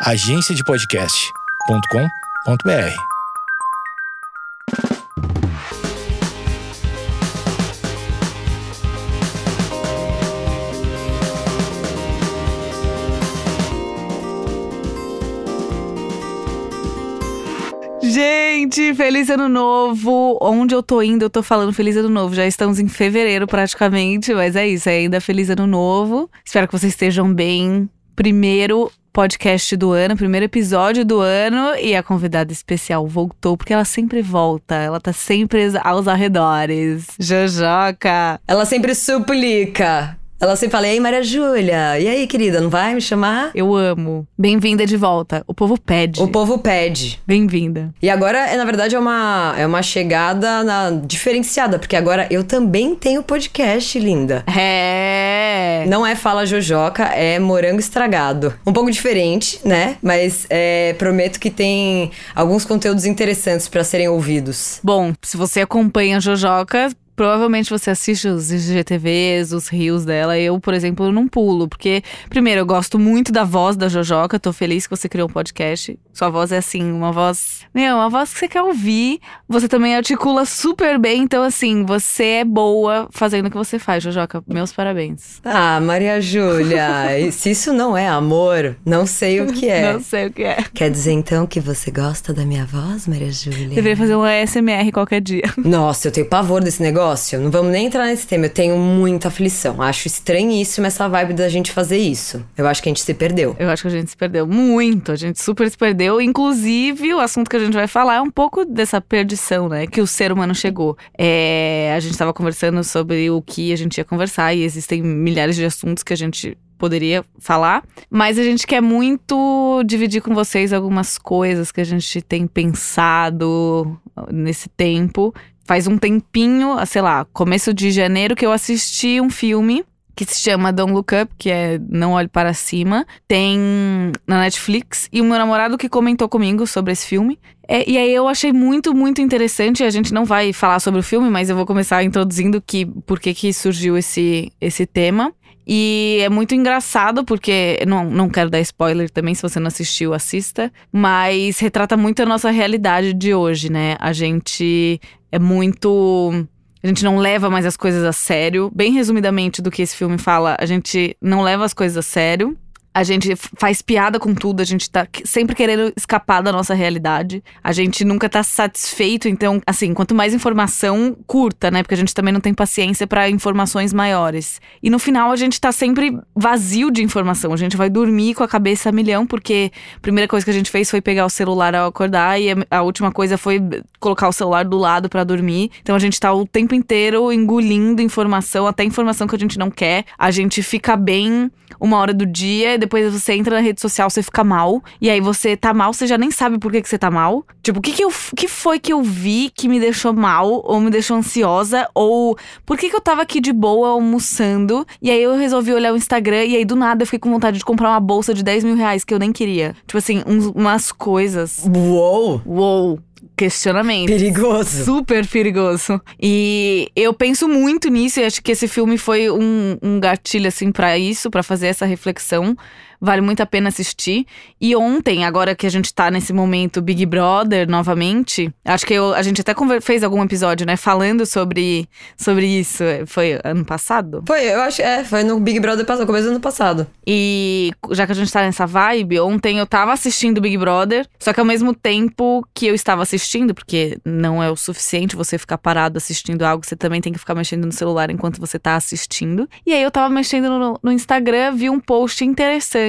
agenciadepodcast.com.br. Gente, feliz ano novo! Onde eu tô indo, eu tô falando feliz ano novo. Já estamos em fevereiro praticamente, mas é isso, é ainda feliz ano novo. Espero que vocês estejam bem. Primeiro podcast do ano, primeiro episódio do ano e a convidada especial voltou porque ela sempre volta, ela tá sempre aos arredores. Jojoca. Ela sempre suplica. Ela sempre fala, e aí, Maria Júlia? E aí, querida, não vai me chamar? Eu amo. Bem-vinda de volta. O povo pede. O povo pede. Bem-vinda. E agora, é, na verdade, é uma, é uma chegada na- diferenciada, porque agora eu também tenho podcast, linda. É. Não é Fala Jojoca, é Morango Estragado. Um pouco diferente, né? Mas é, prometo que tem alguns conteúdos interessantes pra serem ouvidos. Bom, se você acompanha a Jojoca, provavelmente você assiste os IGTVs, os rios dela. Eu, por exemplo, não pulo, porque, primeiro, eu gosto muito da voz da Jojoca. Tô feliz que você criou um podcast. Sua voz é assim, uma voz. Meu, uma voz que você quer ouvir. Você também articula super bem. Então, assim, você é boa fazendo o que você faz, Jojoca. Meus parabéns. Ah, Maria Júlia, se isso não é amor, não sei o que é. Não sei o que é. Quer dizer então que você gosta da minha voz, Maria Júlia? Deveria fazer um ASMR qualquer dia. Nossa, eu tenho pavor desse negócio. Não vamos nem entrar nesse tema. Eu tenho muita aflição. Acho estranhíssimo essa vibe da gente fazer isso. Eu acho que a gente se perdeu. Eu acho que a gente se perdeu muito, a gente super se perdeu. Inclusive, o assunto que a gente vai falar é um pouco dessa perdição, né? Que o ser humano chegou. É, a gente tava conversando sobre o que a gente ia conversar e existem milhares de assuntos que a gente poderia falar, mas a gente quer muito dividir com vocês algumas coisas que a gente tem pensado nesse tempo. Faz um tempinho, sei lá, começo de janeiro que eu assisti um filme que se chama Don't Look Up, que é Não Olhe Para Cima. Tem na Netflix. E o meu namorado que comentou comigo sobre esse filme. É, e aí eu achei muito, muito interessante. A gente não vai falar sobre o filme, mas eu vou começar introduzindo que, por que, que surgiu esse, esse tema. E é muito engraçado, porque não, não quero dar spoiler também, se você não assistiu, assista. Mas retrata muito a nossa realidade de hoje, né? A gente é muito. A gente não leva mais as coisas a sério. Bem resumidamente do que esse filme fala, a gente não leva as coisas a sério. A gente faz piada com tudo, a gente tá sempre querendo escapar da nossa realidade. A gente nunca tá satisfeito, então, assim, quanto mais informação curta, né? Porque a gente também não tem paciência pra informações maiores. E no final a gente tá sempre vazio de informação. A gente vai dormir com a cabeça a milhão, porque a primeira coisa que a gente fez foi pegar o celular ao acordar e a, última coisa foi colocar o celular do lado pra dormir. Então a gente tá o tempo inteiro engolindo informação, até informação que a gente não quer. A gente fica bem uma hora do dia, e depois você entra na rede social, você fica mal. E aí você tá mal, você já nem sabe por que, que você tá mal. Tipo, o que, que, eu, que foi que eu vi que me deixou mal, ou me deixou ansiosa, ou por que, que eu tava aqui de boa almoçando? E aí eu resolvi olhar o Instagram, e aí do nada eu fiquei com vontade de comprar uma bolsa de 10 mil reais que eu nem queria. Tipo assim, uns- umas coisas. Uou! Uou! Questionamento. Perigoso. Super perigoso. E eu penso muito nisso e acho que esse filme foi um, um gatilho, assim, pra isso, pra fazer essa reflexão. Vale muito a pena assistir. E ontem, agora que a gente tá nesse momento Big Brother novamente, acho que eu- a gente até fez algum episódio, né, falando sobre, sobre isso. Foi ano passado? Foi, eu acho, é, foi no Big Brother passado, começo do ano passado. E já que a gente tá nessa vibe, ontem eu tava assistindo Big Brother, só que ao mesmo tempo que eu estava assistindo, porque não é o suficiente você ficar parado assistindo algo, você também tem que ficar mexendo no celular enquanto você tá assistindo. E aí eu tava mexendo no, no Instagram, vi um post interessante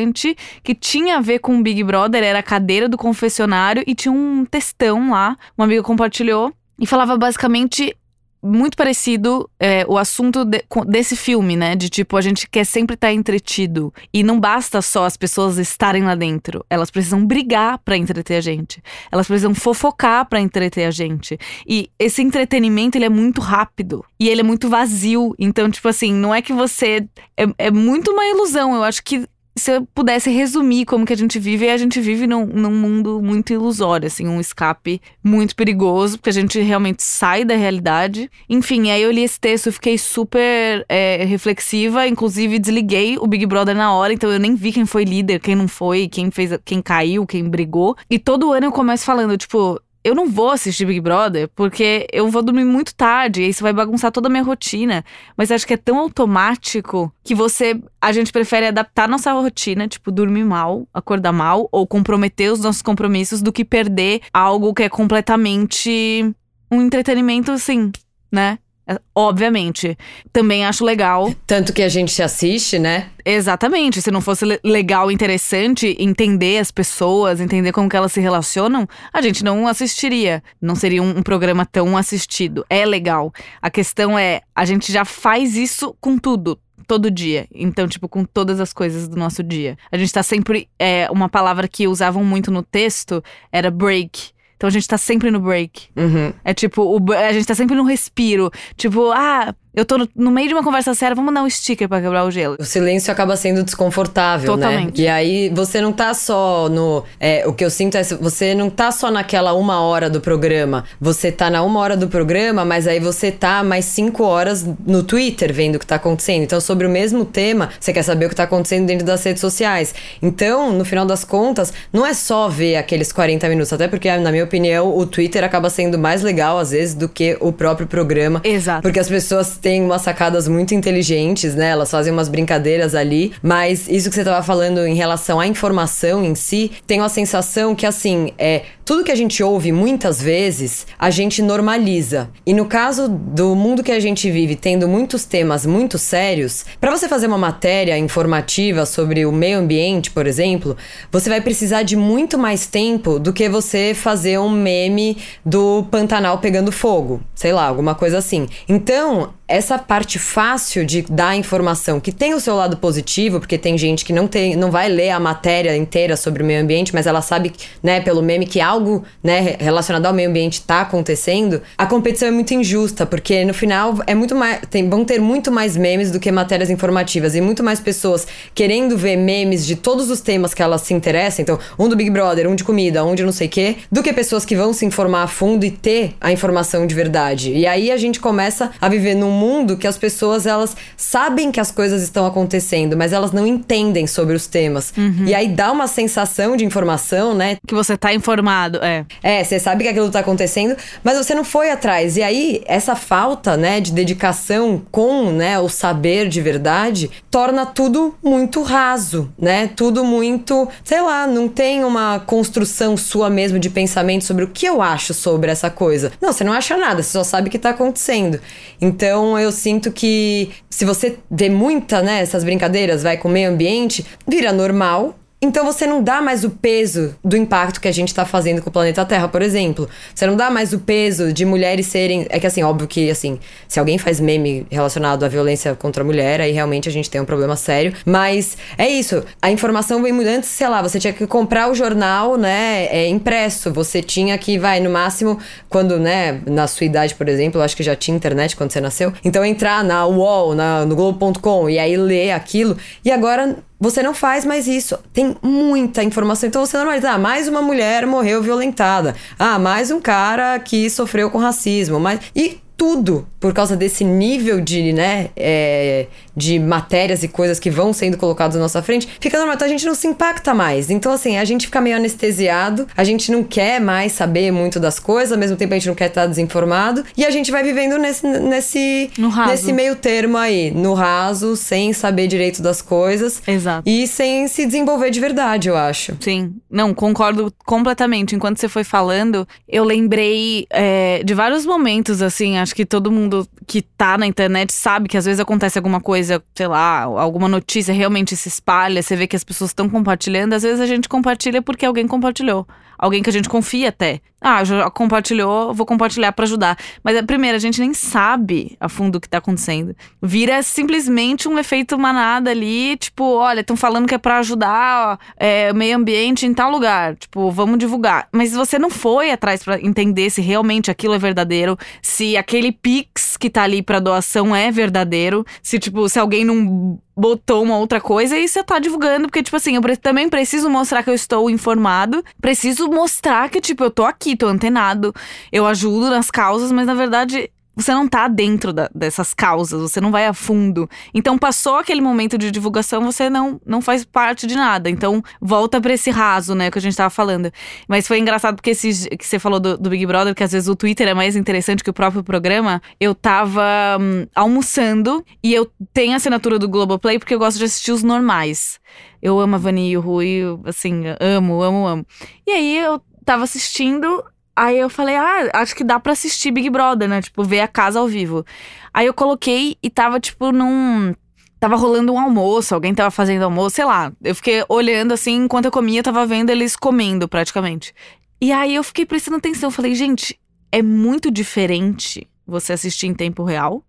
que tinha a ver com o Big Brother, era a cadeira do confessionário e tinha um textão lá, um amigo compartilhou, e falava basicamente muito parecido é, o assunto de- desse filme, né? De tipo, a gente quer sempre estar entretido. E não basta só as pessoas estarem lá dentro. Elas precisam brigar pra entreter a gente. Elas precisam fofocar pra entreter a gente. E esse entretenimento, ele é muito rápido. E ele é muito vazio. Então, tipo assim, não é que você. É, é muito uma ilusão. Eu acho que se eu pudesse resumir como que a gente vive, a gente vive num, num mundo muito ilusório, assim, um escape muito perigoso, porque a gente realmente sai da realidade. Enfim, aí eu li esse texto, fiquei super é, reflexiva, inclusive desliguei o Big Brother na hora, então eu nem vi quem foi líder, quem não foi, quem fez, quem caiu, quem brigou. E todo ano eu começo falando, tipo, eu não vou assistir Big Brother porque eu vou dormir muito tarde e isso vai bagunçar toda a minha rotina. Mas acho que é tão automático que você. A gente prefere adaptar nossa rotina, tipo, dormir mal, acordar mal ou comprometer os nossos compromissos do que perder algo que é completamente um entretenimento, assim, né? É, obviamente. Também acho legal. Tanto que a gente assiste, né? Exatamente. Se não fosse legal, interessante entender as pessoas, entender como que elas se relacionam, a gente não assistiria. Não seria um, um programa tão assistido. É legal. A questão é, a gente já faz isso com tudo todo dia. Então, tipo, com todas as coisas do nosso dia. A gente tá sempre. É, uma palavra que usavam muito no texto era break. Então a gente tá sempre no break. Uhum. É tipo, o, a gente tá sempre no respiro. Tipo, ah, eu tô no, no, meio de uma conversa séria, vamos dar um sticker para quebrar o gelo. O silêncio acaba sendo desconfortável, né? Totalmente. né? E aí você não tá só no. É, o que eu sinto é você não tá só naquela uma hora do programa. Você tá na uma hora do programa, mas aí você tá mais cinco horas no Twitter vendo o que tá acontecendo. Então, sobre o mesmo tema, você quer saber o que tá acontecendo dentro das redes sociais. Então, no final das contas, não é só ver aqueles 40 minutos, até porque, na minha opinião, o Twitter acaba sendo mais legal, às vezes, do que o próprio programa. Exato. Porque as pessoas têm umas sacadas muito inteligentes, né? Elas fazem umas brincadeiras ali, mas isso que você tava falando em relação à informação em si, tem uma sensação que assim, é tudo que a gente ouve muitas vezes, a gente normaliza. E no caso do mundo que a gente vive, tendo muitos temas muito sérios, para você fazer uma matéria informativa sobre o meio ambiente, por exemplo, você vai precisar de muito mais tempo do que você fazer um meme do Pantanal pegando fogo, sei lá, alguma coisa assim. Então, essa parte fácil de dar informação, que tem o seu lado positivo, porque tem gente que não tem, não vai ler a matéria inteira sobre o meio ambiente, mas ela sabe, né, pelo meme que algo, né, relacionado ao meio ambiente está acontecendo. A competição é muito injusta, porque no final é muito mais, tem, vão ter muito mais memes do que matérias informativas e muito mais pessoas querendo ver memes de todos os temas que elas se interessam, então, um do Big Brother, um de comida, um de não sei o quê, do que pessoas que vão se informar a fundo e ter a informação de verdade. E aí a gente começa a viver num mundo que as pessoas elas sabem que as coisas estão acontecendo, mas elas não entendem sobre os temas. Uhum. E aí dá uma sensação de informação, né? Que você tá informado, é. É, você sabe que aquilo tá acontecendo, mas você não foi atrás. E aí essa falta, né, de dedicação com, né, o saber de verdade, torna tudo muito raso, né? Tudo muito, sei lá, não tem uma construção sua mesmo de pensamento sobre o que eu acho sobre essa coisa. Não, você não acha nada, você só sabe o que tá acontecendo. Então, então eu sinto que se você vê muita, né, essas brincadeiras, vai com o meio ambiente, vira normal, então você não dá mais o peso do impacto que a gente está fazendo com o planeta Terra, por exemplo. Você não dá mais o peso de mulheres serem. É que assim, óbvio que assim, se alguém faz meme relacionado à violência contra a mulher, aí realmente a gente tem um problema sério. Mas é isso. A informação vem muito antes, sei lá, você tinha que comprar o jornal, né? É impresso. Você tinha que, vai, no máximo, quando, né, na sua idade, por exemplo, eu acho que já tinha internet quando você nasceu. Então entrar na UOL, na, no Globo.com e aí ler aquilo. E agora você não faz mais isso. Tem muita informação. Então você normaliza. Ah, mais uma mulher morreu violentada. Ah, mais um cara que sofreu com racismo. Mas... E tudo por causa desse nível de, né, é, de matérias e coisas que vão sendo colocadas na nossa frente, fica normal. Então a gente não se impacta mais. Então, assim, a gente fica meio anestesiado, a gente não quer mais saber muito das coisas, ao mesmo tempo a gente não quer estar desinformado, e a gente vai vivendo nesse, nesse, nesse meio termo aí, no raso, sem saber direito das coisas. Exato. E sem se desenvolver de verdade, eu acho. Sim. Não, concordo completamente. Enquanto você foi falando, eu lembrei é, de vários momentos, assim, acho que todo mundo que tá na internet sabe que às vezes acontece alguma coisa, sei lá, alguma notícia realmente se espalha, você vê que as pessoas estão compartilhando, às vezes a gente compartilha porque alguém compartilhou alguém que a gente confia até. Ah, já compartilhou, vou compartilhar para ajudar. Mas é, primeiro, a gente nem sabe a fundo o que tá acontecendo. Vira simplesmente um efeito manada ali, tipo, olha, estão falando que é para ajudar é, o meio ambiente em tal lugar. Tipo, vamos divulgar. Mas você não foi atrás para entender se realmente aquilo é verdadeiro, se aquele Pix que tá ali para doação é verdadeiro, se, tipo, se alguém não botou uma outra coisa e você tá divulgando, porque, tipo assim, eu também preciso mostrar que eu estou informado, preciso mostrar que, tipo, eu tô aqui, tô antenado, eu ajudo nas causas, mas na verdade você não tá dentro da, dessas causas, você não vai a fundo. Então passou aquele momento de divulgação, você não, não faz parte de nada. Então volta para esse raso, né, que a gente tava falando. Mas foi engraçado porque esse, que você falou do, do, Big Brother, que às vezes o Twitter é mais interessante que o próprio programa. Eu tava hum, almoçando e eu tenho a assinatura do Globoplay porque eu gosto de assistir os normais. Eu amo a Vani e o Rui, assim, amo, amo, amo. E aí eu tava assistindo Aí eu falei, ah, acho que dá para assistir Big Brother, né? Tipo, ver a casa ao vivo. Aí eu coloquei e tava, tipo, num. Tava rolando um almoço, alguém tava fazendo almoço, sei lá. Eu fiquei olhando assim, enquanto eu comia, eu tava vendo eles comendo praticamente. E aí eu fiquei prestando atenção. Falei, gente, é muito diferente você assistir em tempo real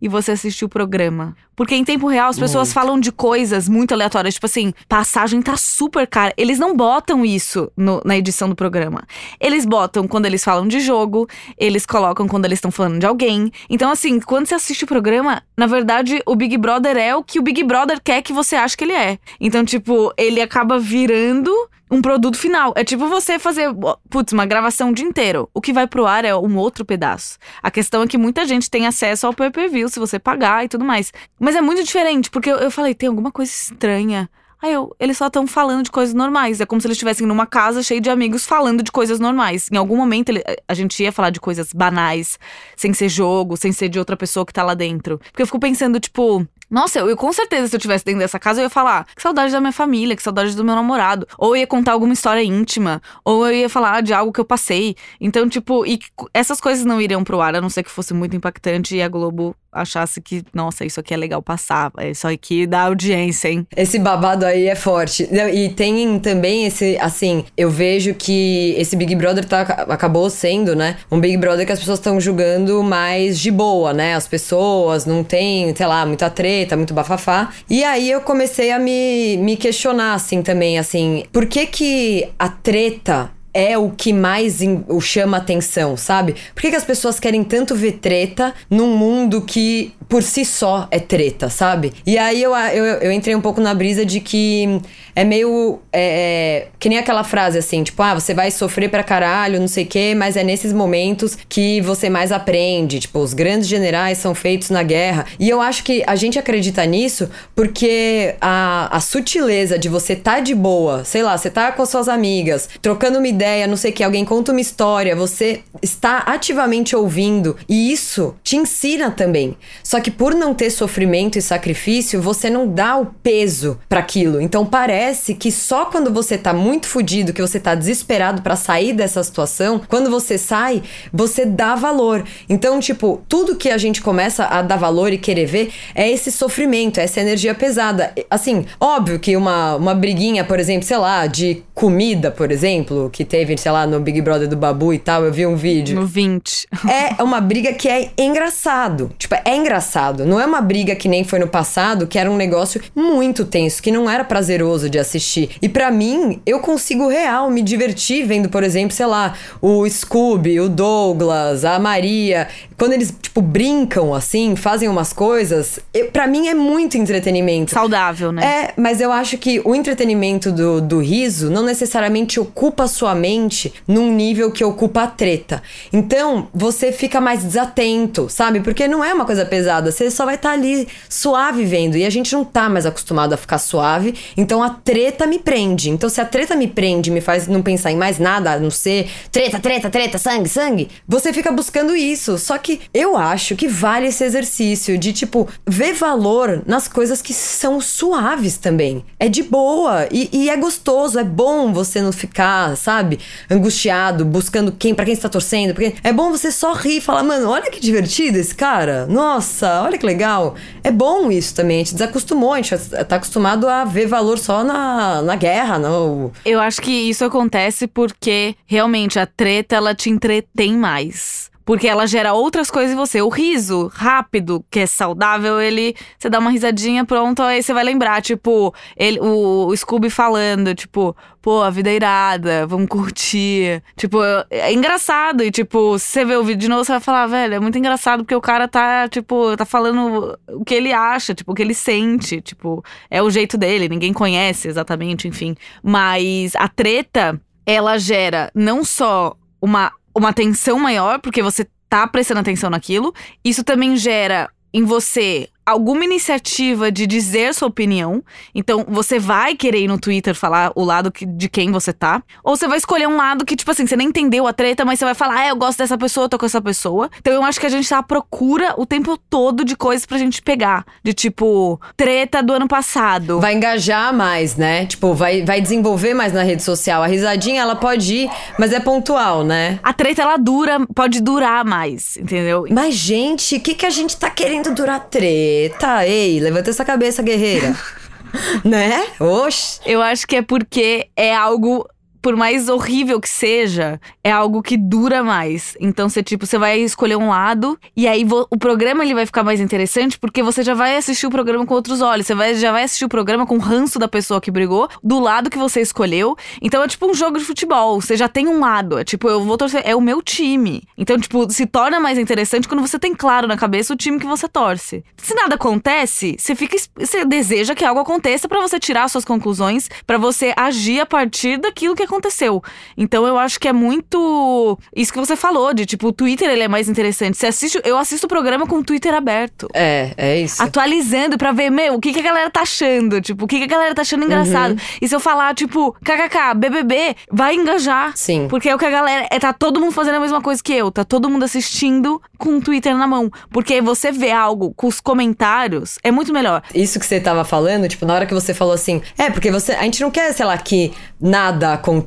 e você assistir o programa. Porque em tempo real as pessoas muito. falam de coisas muito aleatórias, tipo assim, passagem tá super cara. Eles não botam isso no, na edição do programa. Eles botam quando eles falam de jogo, eles colocam quando eles estão falando de alguém. Então, assim, quando você assiste o programa, na verdade, o Big Brother é o que o Big Brother quer que você ache que ele é. Então, tipo, ele acaba virando um produto final. É tipo você fazer, putz, uma gravação o dia inteiro. O que vai pro ar é um outro pedaço. A questão é que muita gente tem acesso ao pay-per-view se você pagar e tudo mais. Mas é muito diferente, porque eu, eu falei, tem alguma coisa estranha. Aí eu, eles só estão falando de coisas normais. É como se eles estivessem numa casa cheia de amigos falando de coisas normais. Em algum momento ele, a gente ia falar de coisas banais, sem ser jogo, sem ser de outra pessoa que tá lá dentro. Porque eu fico pensando, tipo, nossa, eu, eu, com certeza, se eu tivesse dentro dessa casa, eu ia falar que saudade da minha família, que saudade do meu namorado. Ou eu ia contar alguma história íntima. Ou eu ia falar de algo que eu passei. Então, tipo, e essas coisas não iriam pro ar, a não ser que fosse muito impactante e a Globo achasse que, nossa, isso aqui é legal passar. Isso aqui dá audiência, hein? Esse babado aí é forte. E tem também esse, assim, eu vejo que esse Big Brother tá, acabou sendo, né? Um Big Brother que as pessoas estão julgando mais de boa, né? As pessoas não tem, sei lá, muita treta, muito bafafá. E aí eu comecei a me, me questionar, assim, também, assim, por que que a treta é o que mais o chama atenção, sabe? Por que, que as pessoas querem tanto ver treta num mundo que por si só é treta, sabe? E aí eu, eu, eu entrei um pouco na brisa de que é meio. É, é, que nem aquela frase assim, tipo, ah, você vai sofrer pra caralho, não sei o quê, mas é nesses momentos que você mais aprende. Tipo, os grandes generais são feitos na guerra. E eu acho que a gente acredita nisso porque a, a sutileza de você tá de boa, sei lá, você tá com as suas amigas, trocando uma ideia, não sei o que, alguém conta uma história, você está ativamente ouvindo. E isso te ensina também. Só só que por não ter sofrimento e sacrifício, você não dá o peso para aquilo. Então parece que só quando você tá muito fudido, que você tá desesperado para sair dessa situação, quando você sai, você dá valor. Então, tipo, tudo que a gente começa a dar valor e querer ver é esse sofrimento, é essa energia pesada. Assim, óbvio que uma, uma briguinha, por exemplo, sei lá, de comida, por exemplo, que teve, sei lá, no Big Brother do Babu e tal, eu vi um vídeo. No 20. É uma briga que é engraçado. Tipo, é engraçado. Não é uma briga que nem foi no passado, que era um negócio muito tenso, que não era prazeroso de assistir. E para mim, eu consigo real me divertir vendo, por exemplo, sei lá, o Scooby, o Douglas, a Maria, quando eles tipo brincam assim, fazem umas coisas, para mim é muito entretenimento. Saudável, né? É, mas eu acho que o entretenimento do, do riso não necessariamente ocupa a sua mente num nível que ocupa a treta. Então, você fica mais desatento, sabe? Porque não é uma coisa pesada você só vai estar tá ali suave vendo. E a gente não tá mais acostumado a ficar suave. Então a treta me prende. Então se a treta me prende, me faz não pensar em mais nada, a não ser treta, treta, treta, sangue, sangue, você fica buscando isso. Só que eu acho que vale esse exercício de, tipo, ver valor nas coisas que são suaves também. É de boa e, e é gostoso, é bom você não ficar, sabe, angustiado, buscando quem, para quem está torcendo. Porque é bom você só rir e falar, mano, olha que divertido esse cara. Nossa, nossa, olha que legal. É bom isso também, a gente desacostumou, a gente tá acostumado a ver valor só na, na guerra, não. Eu acho que isso acontece porque realmente a treta ela te entretém mais. Porque ela gera outras coisas em você. O riso rápido, que é saudável, ele. Você dá uma risadinha, pronto, aí você vai lembrar. Tipo, ele, o, o Scooby falando, tipo, pô, a vida é irada, vamos curtir. Tipo, é engraçado. E, tipo, se você vê o vídeo de novo, você vai falar, velho, é muito engraçado porque o cara tá, tipo, tá falando o que ele acha, tipo, o que ele sente. Tipo, é o jeito dele, ninguém conhece exatamente, enfim. Mas a treta, ela gera não só uma uma atenção maior, porque você tá prestando atenção naquilo. Isso também gera em você alguma iniciativa de dizer sua opinião. Então, você vai querer ir no Twitter falar o lado que, de quem você tá. Ou você vai escolher um lado que, tipo assim, você nem entendeu a treta, mas você vai falar, ah, eu gosto dessa pessoa, eu tô com essa pessoa. Então, eu acho que a gente tá à procura o tempo todo de coisas pra gente pegar. De tipo, treta do ano passado. Vai engajar mais, né? Tipo, vai, vai desenvolver mais na rede social. A risadinha, ela pode ir, mas é pontual, né? A treta, ela dura, pode durar mais, entendeu? Mas, gente, o que, que a gente tá querendo durar treta? Eita, ei, levanta essa cabeça, guerreira. né? Oxe. Eu acho que é porque é algo por mais horrível que seja, é algo que dura mais. Então você tipo, você vai escolher um lado e aí o programa ele vai ficar mais interessante porque você já vai assistir o programa com outros olhos. Você vai, já vai assistir o programa com o ranço da pessoa que brigou, do lado que você escolheu. Então é tipo um jogo de futebol. Você já tem um lado. É tipo, eu vou torcer, é o meu time. Então, tipo, se torna mais interessante quando você tem claro na cabeça o time que você torce. Se nada acontece, você fica você deseja que algo aconteça para você tirar suas conclusões, para você agir a partir daquilo que aconteceu. Então eu acho que é muito isso que você falou, de tipo, o Twitter ele é mais interessante. Você assiste, eu assisto o programa com o Twitter aberto. É, é isso. Atualizando pra ver, meu, o que, que a galera tá achando? Tipo, o que, que a galera tá achando engraçado. Uhum. E se eu falar, tipo, kkk, BBB, vai engajar. Sim. Porque é o que a galera. É, tá todo mundo fazendo a mesma coisa que eu. Tá todo mundo assistindo com o Twitter na mão. Porque você vê algo com os comentários, é muito melhor. Isso que você tava falando, tipo, na hora que você falou assim, é, porque você. A gente não quer, sei lá, que nada aconteça.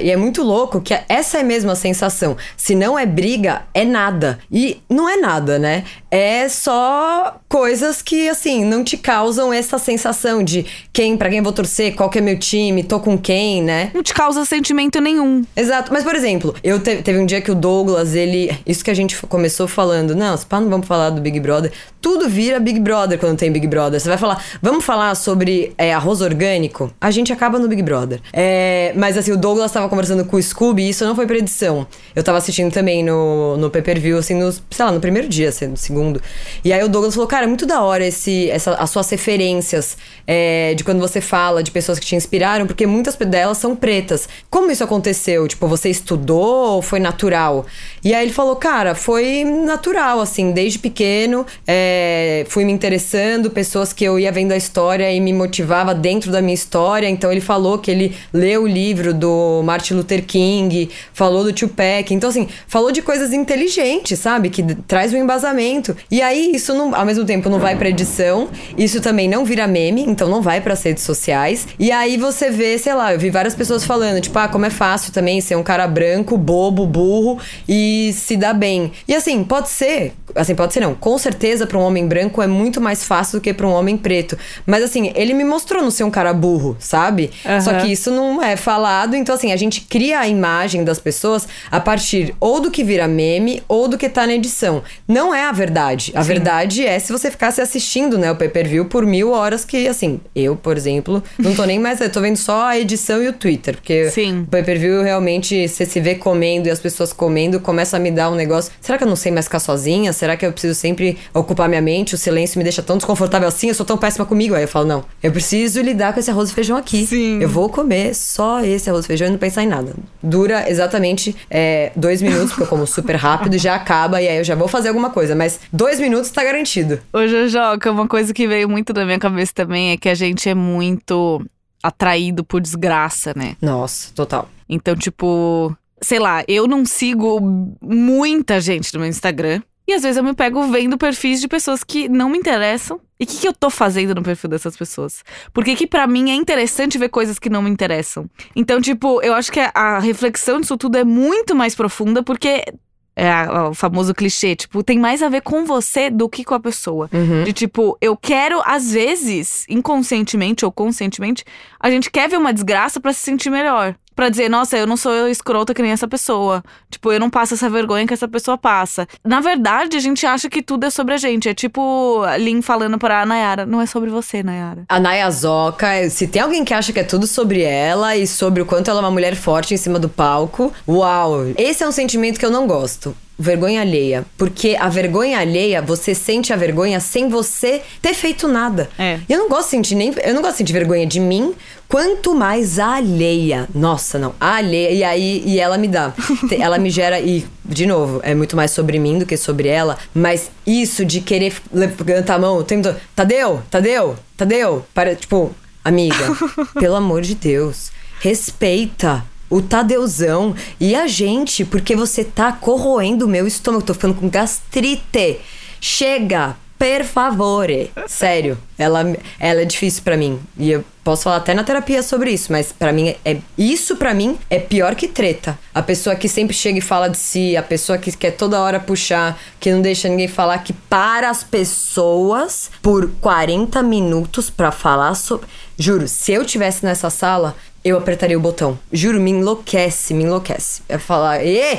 E é muito louco que essa é mesmo a sensação. Se não é briga, é nada. E não é nada, né? É só coisas que, assim, não te causam essa sensação de quem, para quem vou torcer, qual que é meu time, tô com quem, né? Não te causa sentimento nenhum. Exato. Mas, por exemplo, eu te, teve um dia que o Douglas, ele. Isso que a gente começou falando, não, pá, não vamos falar do Big Brother. Tudo vira Big Brother quando tem Big Brother. Você vai falar, vamos falar sobre é, arroz orgânico? A gente acaba no Big Brother. É, mas assim, o Douglas tava conversando com o Scooby e isso não foi predição. Eu tava assistindo também no, no pay per view, assim, no, sei lá, no primeiro dia, assim, no segundo. E aí o Douglas falou, cara, é muito da hora esse, essa, as suas referências é, de quando você fala de pessoas que te inspiraram, porque muitas delas são pretas. Como isso aconteceu? Tipo, você estudou ou foi natural? E aí ele falou, cara, foi natural, assim, desde pequeno. É, fui me interessando, pessoas que eu ia vendo a história e me motivava dentro da minha história. Então ele falou que ele leu o livro do Martin Luther King, falou do Tupac. Então, assim, falou de coisas inteligentes, sabe? Que traz um embasamento. E aí, isso não, ao mesmo tempo não vai pra edição, isso também não vira meme, então não vai para redes sociais. E aí você vê, sei lá, eu vi várias pessoas falando, tipo, ah, como é fácil também ser um cara branco, bobo, burro e se dar bem. E assim, pode ser, assim, pode ser não, com certeza para um homem branco é muito mais fácil do que para um homem preto. Mas assim, ele me mostrou não ser um cara burro, sabe? Uhum. Só que isso não é falado, então assim, a gente cria a imagem das pessoas a partir ou do que vira meme ou do que tá na edição. Não é a verdade. A Sim. verdade é se você ficasse assistindo, né, o pay-per-view por mil horas que, assim, eu, por exemplo, não tô nem mais, eu tô vendo só a edição e o Twitter, porque Sim. o pay-per-view realmente, você se vê comendo e as pessoas comendo, começa a me dar um negócio, será que eu não sei mais ficar sozinha? Será que eu preciso sempre ocupar minha mente, o silêncio me deixa tão desconfortável assim, eu sou tão péssima comigo. Aí eu falo, não, eu preciso lidar com esse arroz e feijão aqui. Sim. Eu vou comer só esse arroz e feijão e não pensar em nada. Dura exatamente é, dois minutos, porque eu como super rápido e já acaba, e aí eu já vou fazer alguma coisa. Mas dois minutos tá garantido. Ô, Jojoca, uma coisa que veio muito na minha cabeça também é que a gente é muito atraído por desgraça, né? Nossa, total. Então, tipo, sei lá, eu não sigo muita gente no meu Instagram. E às vezes eu me pego vendo perfis de pessoas que não me interessam. E o que, que, eu tô fazendo no perfil dessas pessoas? Porque que para mim é interessante ver coisas que não me interessam. Então, tipo, eu acho que a reflexão disso tudo é muito mais profunda, porque é o famoso clichê, tipo, tem mais a ver com você do que com a pessoa. Uhum. De tipo, eu quero, às vezes, inconscientemente ou conscientemente, a gente quer ver uma desgraça para se sentir melhor. Pra dizer, nossa, eu não sou escrota que nem essa pessoa. Tipo, eu não passo essa vergonha que essa pessoa passa. Na verdade, a gente acha que tudo é sobre a gente. É tipo Lin falando pra Nayara, não é sobre você, Nayara. A Naya Zoca, se tem alguém que acha que é tudo sobre ela e sobre o quanto ela é uma mulher forte em cima do palco, uau! Esse é um sentimento que eu não gosto vergonha alheia. Porque a vergonha alheia, você sente a vergonha sem você ter feito nada. É. Eu não gosto de sentir nem. Eu não gosto de sentir vergonha de mim, quanto mais a alheia. Nossa, não. A alheia. E aí, e ela me dá. ela me gera. E, de novo, é muito mais sobre mim do que sobre ela. Mas isso de querer levantar a mão o tempo todo. Tadeu, Tadeu, Tadeu. Para, tipo, amiga, pelo amor de Deus. Respeita o Tadeuzão e a gente, porque você tá corroendo o meu estômago. Tô ficando com gastrite. Chega, per favore. Sério, ela, ela é difícil para mim. E eu posso falar até na terapia sobre isso, mas para mim é isso para mim é pior que treta. A pessoa que sempre chega e fala de si, a pessoa que quer toda hora puxar, que não deixa ninguém falar, que para as pessoas por 40 minutos para falar sobre. Juro, se eu tivesse nessa sala, eu apertaria o botão. Juro, me enlouquece, me enlouquece. É falar, ê!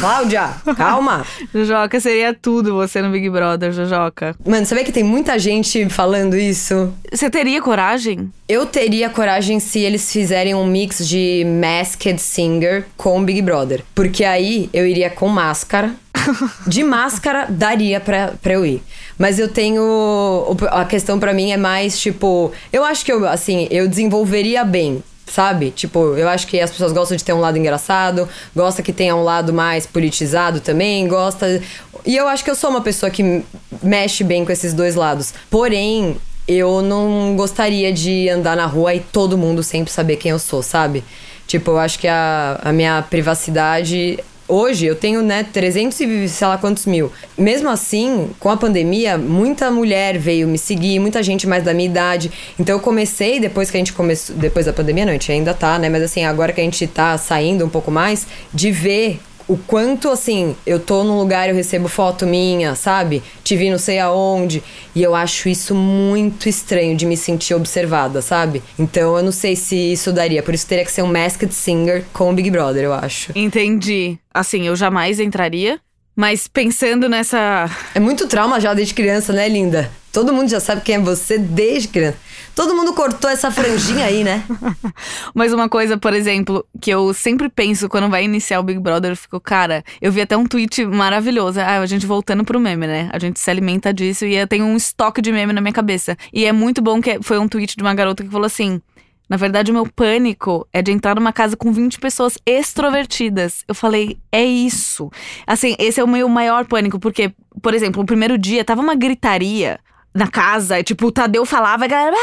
Cláudia, calma. Jojoca seria tudo você no Big Brother, Jojoca. Mano, sabia que tem muita gente falando isso? Você teria coragem? Eu teria coragem se eles fizerem um mix de Masked Singer com Big Brother. Porque aí eu iria com máscara. De máscara daria pra, pra eu ir. Mas eu tenho. A questão para mim é mais tipo. Eu acho que eu, assim, eu desenvolveria bem sabe? Tipo, eu acho que as pessoas gostam de ter um lado engraçado, gosta que tenha um lado mais politizado também, gosta. E eu acho que eu sou uma pessoa que mexe bem com esses dois lados. Porém, eu não gostaria de andar na rua e todo mundo sempre saber quem eu sou, sabe? Tipo, eu acho que a, a minha privacidade Hoje eu tenho, né, 300 e sei lá quantos mil. Mesmo assim, com a pandemia, muita mulher veio me seguir, muita gente mais da minha idade. Então eu comecei, depois que a gente começou. Depois da pandemia, não, a gente ainda tá, né? Mas assim, agora que a gente tá saindo um pouco mais, de ver o quanto, assim, eu tô num lugar, eu recebo foto minha, sabe? Te vi não sei aonde. E eu acho isso muito estranho de me sentir observada, sabe? Então eu não sei se isso daria. Por isso teria que ser um Masked Singer com o Big Brother, eu acho. Entendi. Assim, eu jamais entraria. Mas pensando nessa. É muito trauma já desde criança, né, linda? Todo mundo já sabe quem é você desde criança. Todo mundo cortou essa franjinha aí, né? Mas uma coisa, por exemplo, que eu sempre penso quando vai iniciar o Big Brother, eu fico, cara, eu vi até um tweet maravilhoso. Ah, a gente voltando pro meme, né? A gente se alimenta disso e eu tenho um estoque de meme na minha cabeça. E é muito bom que foi um tweet de uma garota que falou assim: na verdade, o meu pânico é de entrar numa casa com 20 pessoas extrovertidas. Eu falei, é isso. Assim, esse é o meu maior pânico, porque, por exemplo, o primeiro dia tava uma gritaria na casa, tipo, o Tadeu falava, a galera,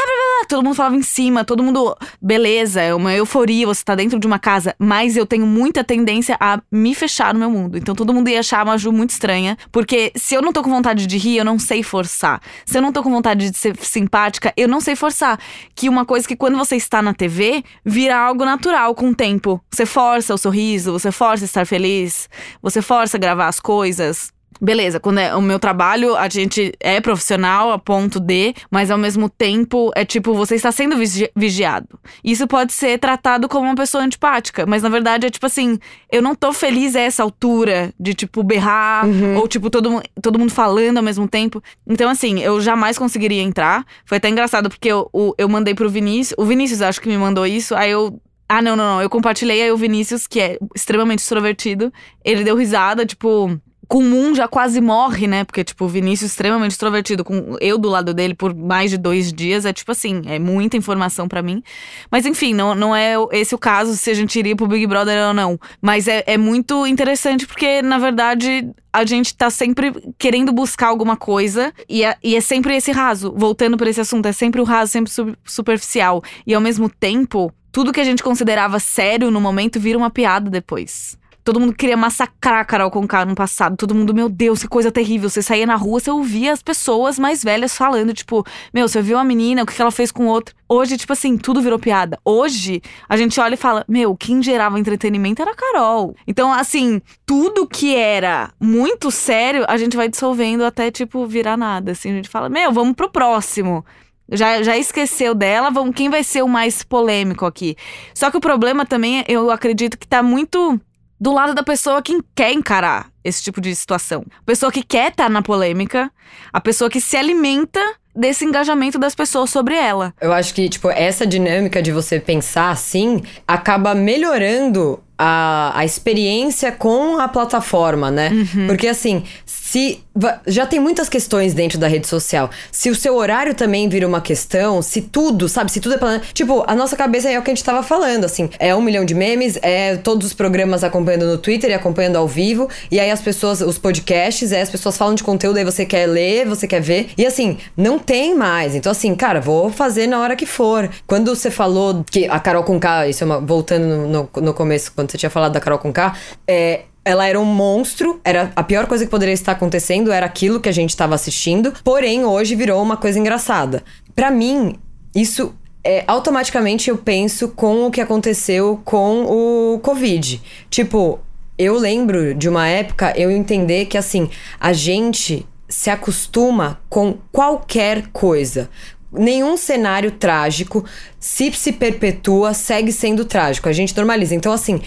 todo mundo falava em cima, todo mundo, beleza, é uma euforia, você tá dentro de uma casa, mas eu tenho muita tendência a me fechar no meu mundo. Então todo mundo ia achar uma Ju muito estranha, porque se eu não tô com vontade de rir, eu não sei forçar. Se eu não tô com vontade de ser simpática, eu não sei forçar. Que uma coisa que quando você está na TV, vira algo natural com o tempo. Você força o sorriso, você força estar feliz, você força gravar as coisas. Beleza, quando é o meu trabalho, a gente é profissional a ponto de, mas ao mesmo tempo é tipo, você está sendo vigi vigiado. Isso pode ser tratado como uma pessoa antipática, mas na verdade é tipo assim, eu não tô feliz a essa altura de tipo berrar, uhum. ou tipo todo, todo mundo falando ao mesmo tempo. Então, assim, eu jamais conseguiria entrar. Foi até engraçado porque eu, eu, eu mandei pro Vinícius, o Vinícius acho que me mandou isso, aí eu ah, não, não, não. Eu compartilhei aí o Vinícius, que é extremamente extrovertido. Ele deu risada, tipo comum já quase morre, né? Porque, tipo, o Vinícius extremamente extrovertido, com eu do lado dele por mais de dois dias, é tipo assim, é muita informação para mim. Mas enfim, não, não é esse o caso se a gente iria pro Big Brother ou não. Mas é, é muito interessante porque, na verdade, a gente tá sempre querendo buscar alguma coisa e é, e é sempre esse raso. Voltando para esse assunto, é sempre o raso, sempre superficial. E ao mesmo tempo, tudo que a gente considerava sério no momento vira uma piada depois. Todo mundo queria massacrar a Carol Conká no passado. Todo mundo, meu Deus, que coisa terrível. Você saía na rua, você ouvia as pessoas mais velhas falando, tipo, meu, você viu uma menina, o que ela fez com outro. Hoje, tipo assim, tudo virou piada. Hoje, a gente olha e fala, meu, quem gerava entretenimento era a Carol. Então, assim, tudo que era muito sério, a gente vai dissolvendo até, tipo, virar nada. Assim, a gente fala, meu, vamos pro próximo. Já, já esqueceu dela, vamos, quem vai ser o mais polêmico aqui? Só que o problema também, eu acredito que tá muito do lado da pessoa que quer encarar esse tipo de situação. A pessoa que quer estar tá na polêmica, a pessoa que se alimenta desse engajamento das pessoas sobre ela. Eu acho que, tipo, essa dinâmica de você pensar assim acaba melhorando a, a experiência com a plataforma, né? Uhum. Porque assim, se já tem muitas questões dentro da rede social. Se o seu horário também vira uma questão, se tudo, sabe, se tudo é planejado. Tipo, a nossa cabeça é o que a gente tava falando, assim. É um milhão de memes, é todos os programas acompanhando no Twitter e acompanhando ao vivo. E aí as pessoas, os podcasts, é, as pessoas falam de conteúdo, aí você quer ler, você quer ver. E assim, não tem mais. Então, assim, cara, vou fazer na hora que for. Quando você falou que a Carol com K, isso é uma, voltando no, no, no começo, quando você tinha falado da Carol com K, é, ela era um monstro, era a pior coisa que poderia estar acontecendo era aquilo que a gente estava assistindo, porém hoje virou uma coisa engraçada. Para mim, isso é, automaticamente eu penso com o que aconteceu com o Covid. Tipo, eu lembro de uma época eu entender que assim, a gente se acostuma com qualquer coisa. Nenhum cenário trágico, se se perpetua, segue sendo trágico. A gente normaliza. Então, assim,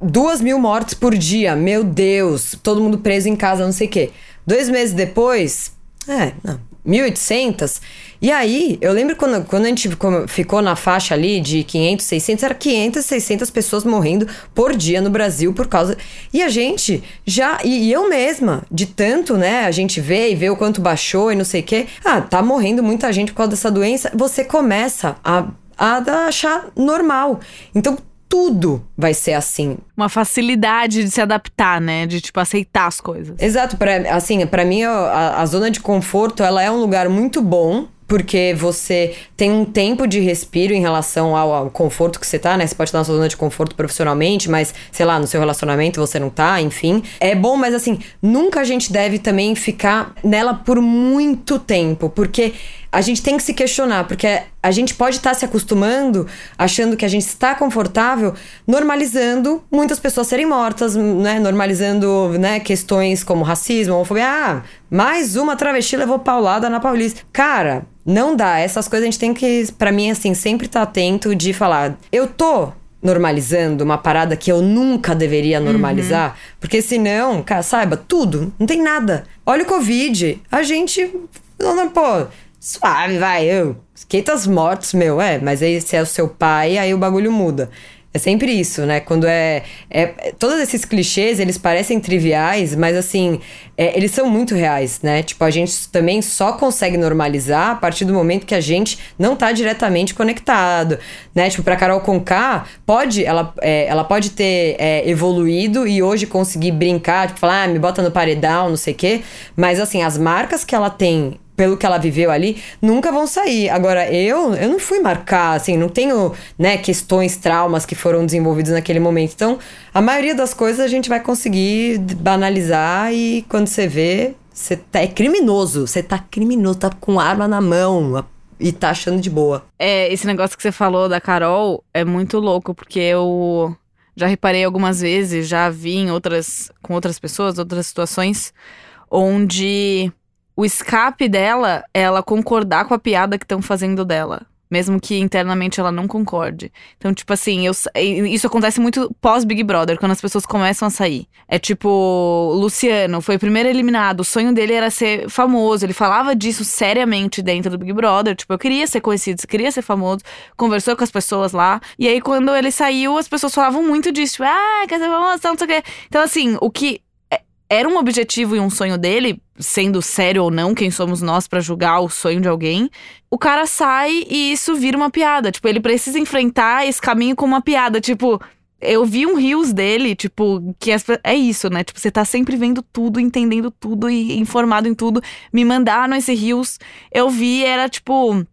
duas mil mortes por dia, meu Deus, todo mundo preso em casa, não sei o quê. Dois meses depois, é, não, 1.800. E aí, eu lembro quando, quando a gente ficou, na faixa ali de 500, 600, era 500, 600 pessoas morrendo por dia no Brasil por causa. E a gente já. E, e eu mesma, de tanto, né? A gente vê e vê o quanto baixou e não sei o quê. Ah, tá morrendo muita gente por causa dessa doença. Você começa a, a achar normal. Então, tudo vai ser assim. Uma facilidade de se adaptar, né? De, tipo, aceitar as coisas. Exato. Pra, assim, para mim, a, a zona de conforto, ela é um lugar muito bom porque você tem um tempo de respiro em relação ao, ao, conforto que você tá, né? Você pode estar na sua zona de conforto profissionalmente, mas, sei lá, no seu relacionamento você não tá, enfim. É bom, mas assim, nunca a gente deve também ficar nela por muito tempo, porque a gente tem que se questionar, porque a gente pode estar tá se acostumando, achando que a gente está confortável, normalizando muitas pessoas serem mortas, né? Normalizando, né, questões como racismo, homofobia. Ah, mais uma travesti levou paulada na Paulista. Cara, não dá. Essas coisas a gente tem que, para mim, assim, sempre estar tá atento de falar. Eu tô normalizando uma parada que eu nunca deveria normalizar, uhum. porque senão, cara, saiba, tudo, não tem nada. Olha o Covid, a gente. Não, não, pô, Suave, vai, eu. 500 mortos, meu, é, mas aí se é o seu pai, aí o bagulho muda. É sempre isso, né? Quando é, é. todos esses clichês, eles parecem triviais, mas assim, é, eles são muito reais, né? Tipo, a gente também só consegue normalizar a partir do momento que a gente não tá diretamente conectado, né? Tipo, pra Carol Conká, pode, ela, é, ela pode ter é, evoluído e hoje conseguir brincar, tipo, falar, ah, me bota no paredão, não sei o quê. Mas assim, as marcas que ela tem pelo que ela viveu ali, nunca vão sair. Agora, eu, eu não fui marcar, assim, não tenho, né, questões, traumas que foram desenvolvidos naquele momento. Então, a maioria das coisas a gente vai conseguir banalizar e quando você vê, você tá, é criminoso. Você tá criminoso, tá com arma na mão e tá achando de boa. É, esse negócio que você falou da Carol é muito louco, porque eu já reparei algumas vezes, já vi em outras, com outras pessoas, outras situações, onde o escape dela é ela concordar com a piada que estão fazendo dela. Mesmo que internamente ela não concorde. Então, tipo assim, eu, isso acontece muito pós-Big Brother, quando as pessoas começam a sair. É tipo, Luciano foi primeiro eliminado, o sonho dele era ser famoso, ele falava disso seriamente dentro do Big Brother. Tipo, eu queria ser conhecido, queria ser famoso, conversou com as pessoas lá. E aí, quando ele saiu, as pessoas falavam muito disso. Tipo, ah, quer ser famoso, não sei o quê. Então, assim, o que era um objetivo e um sonho dele, sendo sério ou não, quem somos nós para julgar o sonho de alguém. O cara sai e isso vira uma piada. Tipo, ele precisa enfrentar esse caminho com uma piada. Tipo, eu vi um rios dele, tipo, que é isso, né? Tipo, você tá sempre vendo tudo, entendendo tudo e informado em tudo. Me mandaram esse rios. Eu vi, era tipo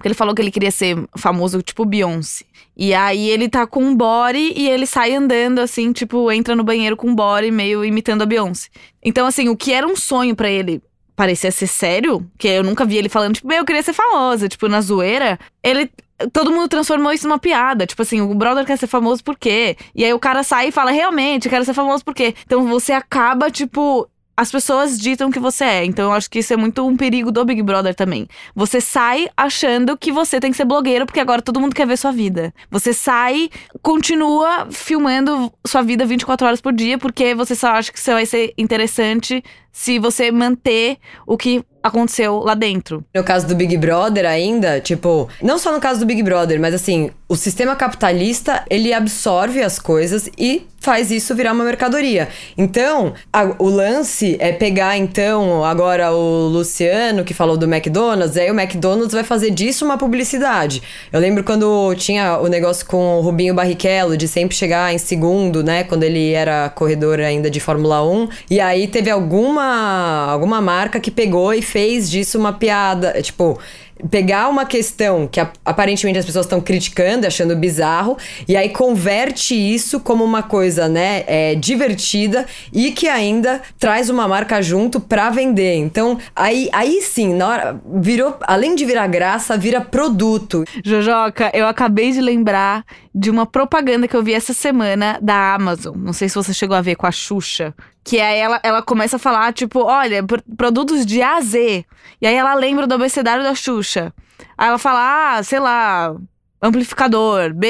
porque ele falou que ele queria ser famoso, tipo Beyoncé. E aí ele tá com um body e ele sai andando, assim, tipo, entra no banheiro com um body, meio imitando a Beyoncé. Então, assim, o que era um sonho para ele parecia ser sério, que eu nunca vi ele falando, tipo, eu queria ser famosa, tipo, na zoeira, ele. Todo mundo transformou isso numa piada. Tipo assim, o brother quer ser famoso por quê? E aí o cara sai e fala, realmente, quero ser famoso por quê? Então você acaba, tipo, as pessoas ditam que você é. Então eu acho que isso é muito um perigo do Big Brother também. Você sai achando que você tem que ser blogueiro porque agora todo mundo quer ver sua vida. Você sai, continua filmando sua vida 24 horas por dia porque você só acha que você vai ser interessante se você manter o que aconteceu lá dentro. No caso do Big Brother ainda, tipo, não só no caso do Big Brother, mas assim, o sistema capitalista, ele absorve as coisas e faz isso virar uma mercadoria. Então, a, o lance é pegar então agora o Luciano que falou do McDonald's, aí o McDonald's vai fazer disso uma publicidade. Eu lembro quando tinha o negócio com o Rubinho Barrichello de sempre chegar em segundo, né, quando ele era corredor ainda de Fórmula 1, e aí teve alguma alguma marca que pegou e fez disso uma piada, tipo, pegar uma questão que aparentemente as pessoas estão criticando, achando bizarro, e aí converte isso como uma coisa, né, é, divertida e que ainda traz uma marca junto para vender. Então, aí, aí sim, na hora, virou, além de virar graça, vira produto. Jojoca, eu acabei de lembrar de uma propaganda que eu vi essa semana da Amazon. Não sei se você chegou a ver com a Xuxa. Que aí ela, ela começa a falar, tipo, olha, produtos de A a Z. E aí ela lembra do abecedário da Xuxa. Aí ela fala, ah, sei lá, amplificador, B,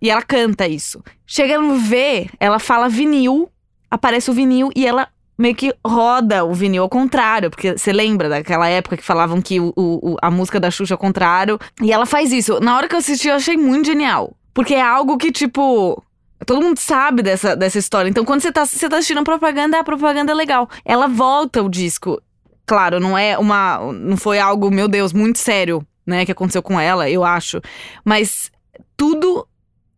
e ela canta isso. Chega no V, ela fala vinil, aparece o vinil e ela meio que roda o vinil ao contrário, porque você lembra daquela época que falavam que o, o, a música da Xuxa é ao contrário. E ela faz isso. Na hora que eu assisti, eu achei muito genial. Porque é algo que, tipo, Todo mundo sabe dessa, dessa história. Então, quando você tá, você tá assistindo propaganda, a propaganda é legal. Ela volta o disco. Claro, não é uma. Não foi algo, meu Deus, muito sério, né, que aconteceu com ela, eu acho. Mas tudo.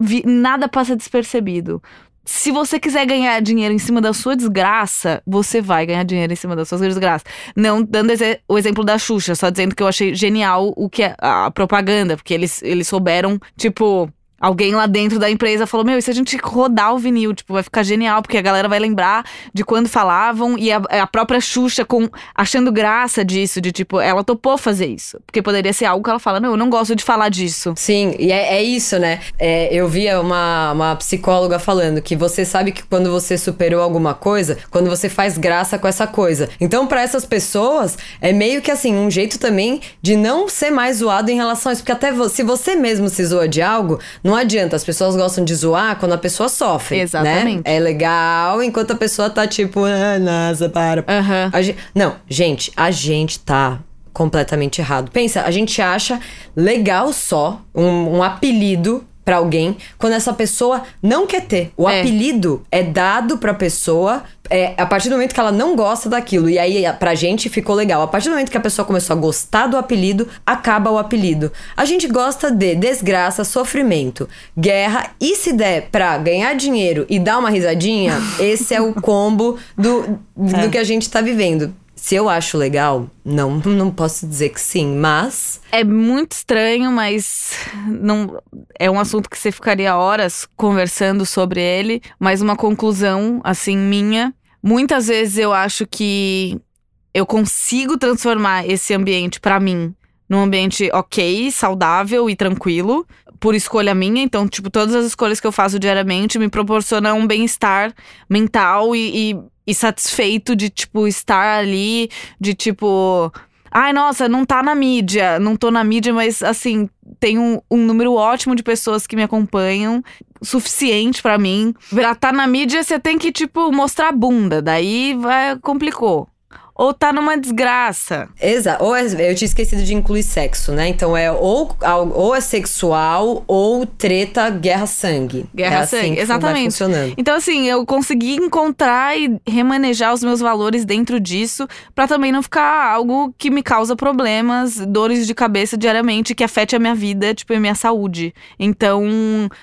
Vi, nada passa despercebido. Se você quiser ganhar dinheiro em cima da sua desgraça, você vai ganhar dinheiro em cima da sua desgraça. Não dando o exemplo da Xuxa, só dizendo que eu achei genial o que é a propaganda, porque eles, eles souberam, tipo Alguém lá dentro da empresa falou: Meu, e se a gente rodar o vinil? Tipo, vai ficar genial, porque a galera vai lembrar de quando falavam e a, a, própria Xuxa com, achando graça disso, de tipo, ela topou fazer isso. Porque poderia ser algo que ela fala: Não, eu não gosto de falar disso. Sim, e é, é isso, né? É, eu via uma, uma psicóloga falando que você sabe que quando você superou alguma coisa, quando você faz graça com essa coisa. Então, para essas pessoas, é meio que assim, um jeito também de não ser mais zoado em relação a isso. Porque até se você mesmo se zoa de algo não adianta, as pessoas gostam de zoar quando a pessoa sofre. Né? Exatamente. Né? É legal enquanto a pessoa tá tipo, ah, nossa, para. Uhum. Gente, não, gente, a gente tá completamente errado. Pensa, a gente acha legal só um, um apelido para alguém quando essa pessoa não quer ter. O é. apelido é dado pra pessoa é, a partir do momento que ela não gosta daquilo. E aí, pra gente ficou legal. A partir do momento que a pessoa começou a gostar do apelido, acaba o apelido. A gente gosta de desgraça, sofrimento, guerra. E se der pra ganhar dinheiro e dar uma risadinha, esse é o combo do, do é. que a gente tá vivendo. Se eu acho legal, não, não posso dizer que sim, mas. É muito estranho, mas não é um assunto que você ficaria horas conversando sobre ele. Mas uma conclusão, assim, minha. Muitas vezes eu acho que eu consigo transformar esse ambiente para mim num ambiente ok, saudável e tranquilo, por escolha minha. Então, tipo, todas as escolhas que eu faço diariamente me proporcionam um bem-estar mental e, e e satisfeito de, tipo, estar ali, de tipo. Ai, nossa, não tá na mídia. Não tô na mídia, mas assim, tem um, um número ótimo de pessoas que me acompanham, suficiente para mim. Pra tá na mídia, você tem que, tipo, mostrar a bunda. Daí vai, complicou ou tá numa desgraça. Exato. Ou é, eu tinha esquecido de incluir sexo, né? Então é ou, ou é sexual ou treta, guerra sangue. Guerra é sangue, assim exatamente. funcionando. Então assim, eu consegui encontrar e remanejar os meus valores dentro disso para também não ficar algo que me causa problemas, dores de cabeça diariamente que afete a minha vida, tipo, a minha saúde. Então,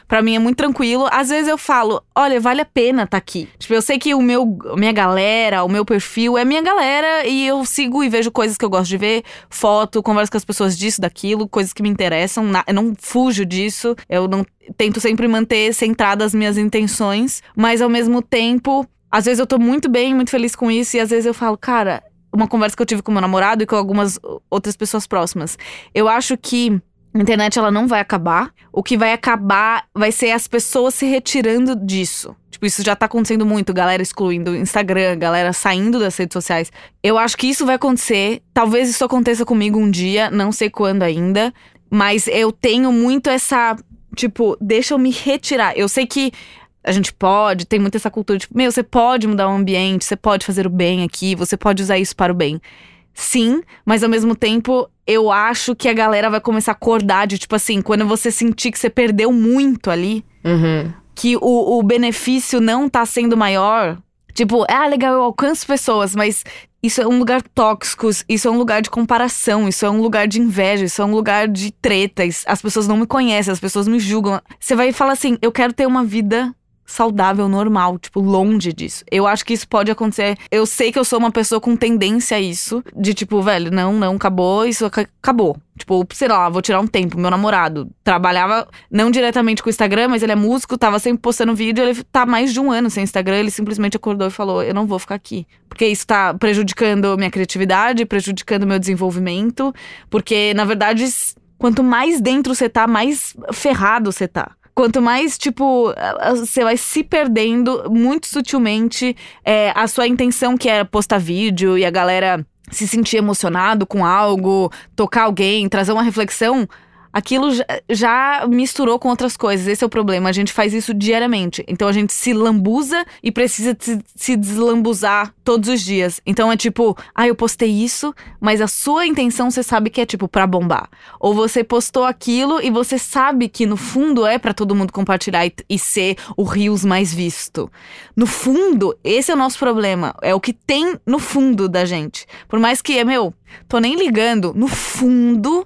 para mim é muito tranquilo. Às vezes eu falo, olha, vale a pena estar tá aqui. Tipo, eu sei que o meu minha galera, o meu perfil é minha galera e eu sigo e vejo coisas que eu gosto de ver, foto, converso com as pessoas disso, daquilo, coisas que me interessam. Eu não fujo disso, eu não tento sempre manter centradas as minhas intenções, mas ao mesmo tempo, às vezes eu tô muito bem, muito feliz com isso, e às vezes eu falo, cara, uma conversa que eu tive com meu namorado e com algumas outras pessoas próximas. Eu acho que a internet ela não vai acabar. O que vai acabar vai ser as pessoas se retirando disso. Tipo, isso já tá acontecendo muito, galera excluindo o Instagram, galera saindo das redes sociais. Eu acho que isso vai acontecer. Talvez isso aconteça comigo um dia, não sei quando ainda. Mas eu tenho muito essa. Tipo, deixa eu me retirar. Eu sei que a gente pode, tem muito essa cultura, tipo, meu, você pode mudar o ambiente, você pode fazer o bem aqui, você pode usar isso para o bem. Sim, mas ao mesmo tempo, eu acho que a galera vai começar a acordar de, tipo assim, quando você sentir que você perdeu muito ali, Uhum. Que o, o benefício não tá sendo maior. Tipo, ah, legal, eu alcanço pessoas, mas isso é um lugar tóxico, isso é um lugar de comparação, isso é um lugar de inveja, isso é um lugar de tretas. As pessoas não me conhecem, as pessoas me julgam. Você vai falar assim: eu quero ter uma vida saudável, normal, tipo, longe disso. Eu acho que isso pode acontecer. Eu sei que eu sou uma pessoa com tendência a isso, de tipo, velho, não, não, acabou, isso ac- acabou. Tipo, sei lá, vou tirar um tempo. Meu namorado trabalhava não diretamente com o Instagram, mas ele é músico, tava sempre postando vídeo, ele tá mais de um ano sem Instagram, ele simplesmente acordou e falou: Eu não vou ficar aqui. Porque isso tá prejudicando minha criatividade, prejudicando meu desenvolvimento. Porque, na verdade, quanto mais dentro você tá, mais ferrado você tá. Quanto mais, tipo, você vai se perdendo muito sutilmente é, a sua intenção, que era postar vídeo e a galera se sentir emocionado com algo, tocar alguém, trazer uma reflexão, aquilo já, misturou com outras coisas. Esse é o problema. A gente faz isso diariamente. Então a gente se lambuza e precisa se, deslambuzar todos os dias. Então é tipo, ah, eu postei isso, mas a sua intenção você sabe que é tipo pra bombar. Ou você postou aquilo e você sabe que no fundo é pra todo mundo compartilhar e, e ser o Rios mais visto. No fundo, esse é o nosso problema. É o que tem no fundo da gente. Por mais que, meu, tô nem ligando, no fundo